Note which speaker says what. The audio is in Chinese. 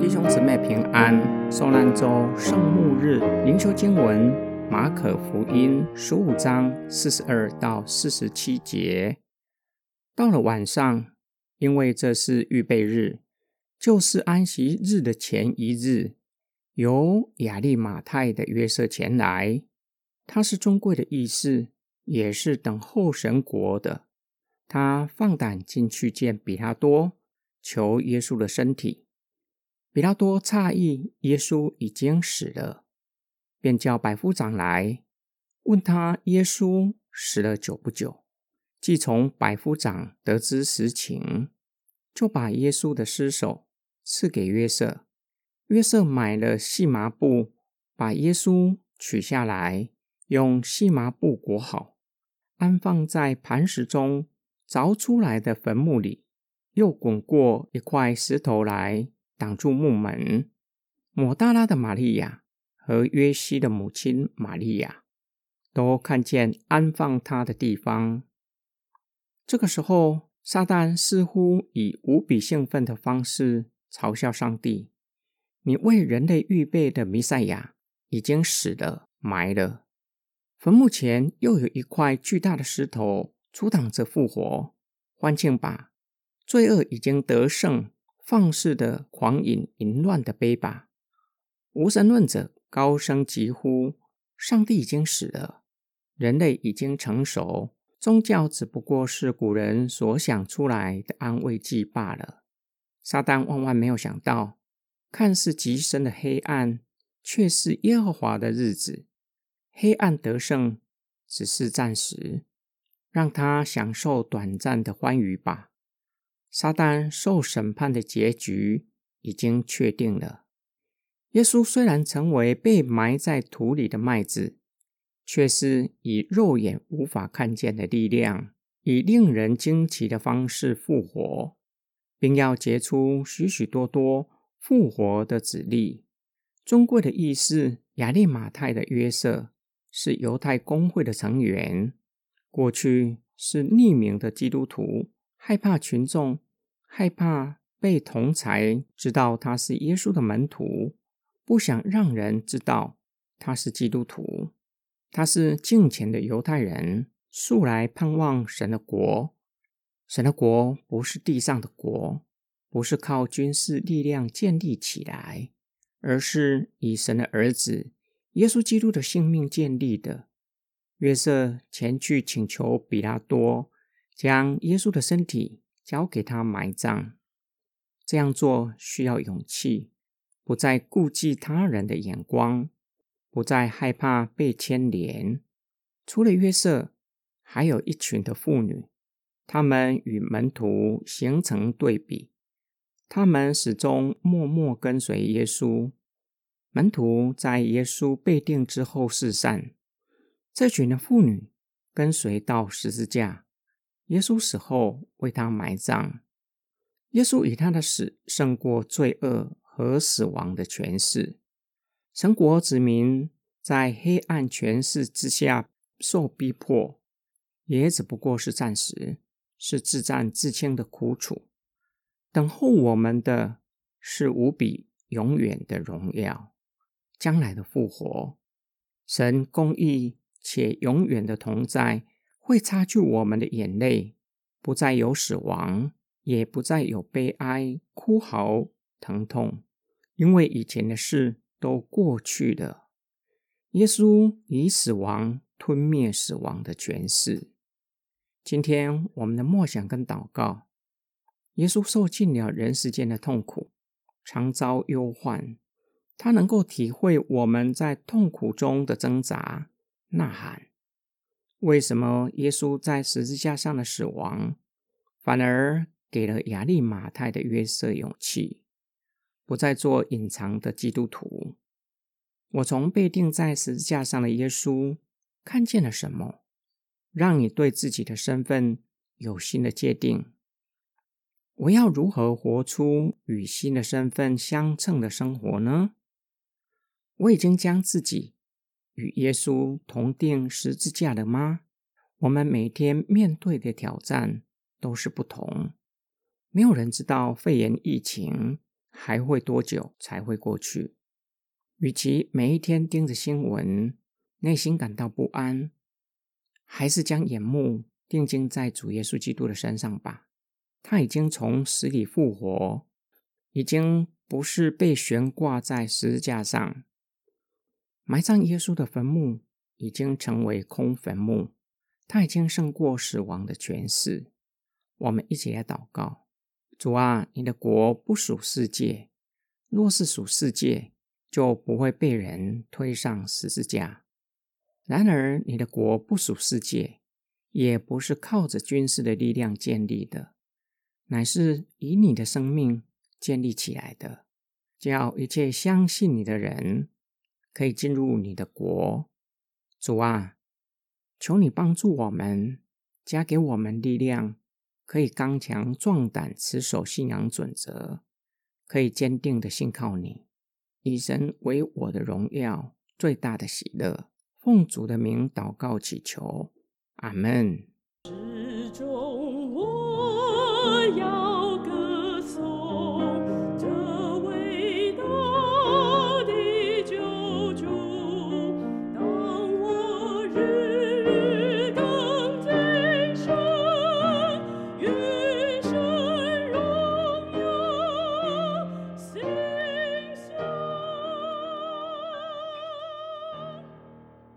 Speaker 1: 弟兄姊妹平安，受难周圣牧日灵修经文马可福音十五章四十二到四十七节。到了晚上，因为这是预备日，就是安息日的前一日，由亚利马泰的约瑟前来，他是尊贵的义士，也是等候神国的。他放胆进去见比拉多，求耶稣的身体。比拉多诧异，耶稣已经死了，便叫百夫长来问他：耶稣死了久不久？既从百夫长得知实情，就把耶稣的尸首赐给约瑟。约瑟买了细麻布，把耶稣取下来，用细麻布裹好，安放在磐石中凿出来的坟墓里，又滚过一块石头来。挡住木门，抹大拉的玛利亚和约西的母亲玛利亚都看见安放他的地方。这个时候，撒旦似乎以无比兴奋的方式嘲笑上帝：“你为人类预备的弥赛亚已经死了，埋了。坟墓前又有一块巨大的石头阻挡着复活。欢庆吧，罪恶已经得胜。”放肆的狂饮淫乱的杯吧！无神论者高声疾呼：上帝已经死了，人类已经成熟，宗教只不过是古人所想出来的安慰剂罢了。撒旦万万没有想到，看似极深的黑暗，却是耶和华的日子。黑暗得胜只是暂时，让他享受短暂的欢愉吧。撒旦受审判的结局已经确定了。耶稣虽然成为被埋在土里的麦子，却是以肉眼无法看见的力量，以令人惊奇的方式复活，并要结出许许多多复活的子粒。尊贵的义士亚利马泰的约瑟是犹太公会的成员，过去是匿名的基督徒。害怕群众，害怕被同才知道他是耶稣的门徒，不想让人知道他是基督徒。他是敬虔的犹太人，素来盼望神的国。神的国不是地上的国，不是靠军事力量建立起来，而是以神的儿子耶稣基督的性命建立的。约瑟前去请求比拉多。将耶稣的身体交给他埋葬，这样做需要勇气，不再顾忌他人的眼光，不再害怕被牵连。除了约瑟，还有一群的妇女，他们与门徒形成对比，他们始终默默跟随耶稣。门徒在耶稣被定之后四散，这群的妇女跟随到十字架。耶稣死后为他埋葬。耶稣以他的死胜过罪恶和死亡的权势。神国子民在黑暗权势之下受逼迫，也只不过是暂时，是自战自清的苦楚。等候我们的是无比永远的荣耀，将来的复活。神公义且永远的同在。会擦去我们的眼泪，不再有死亡，也不再有悲哀、哭嚎、疼痛，因为以前的事都过去了。耶稣以死亡吞灭死亡的权势。今天我们的默想跟祷告，耶稣受尽了人世间的痛苦，常遭忧患，他能够体会我们在痛苦中的挣扎、呐喊。为什么耶稣在十字架上的死亡，反而给了亚利马泰的约瑟勇气，不再做隐藏的基督徒？我从被钉在十字架上的耶稣看见了什么，让你对自己的身份有新的界定？我要如何活出与新的身份相称的生活呢？我已经将自己。与耶稣同定十字架的吗？我们每天面对的挑战都是不同。没有人知道肺炎疫情还会多久才会过去？与其每一天盯着新闻，内心感到不安，还是将眼目定睛在主耶稣基督的身上吧。他已经从死里复活，已经不是被悬挂在十字架上。埋葬耶稣的坟墓已经成为空坟墓，他已经胜过死亡的权势。我们一起来祷告：主啊，你的国不属世界，若是属世界，就不会被人推上十字架。然而，你的国不属世界，也不是靠着军事的力量建立的。乃是以你的生命建立起来的，叫一切相信你的人可以进入你的国。主啊，求你帮助我们，加给我们力量，可以刚强壮胆，持守信仰准则，可以坚定的信靠你，以神为我的荣耀最大的喜乐。奉主的名祷告祈求，阿门。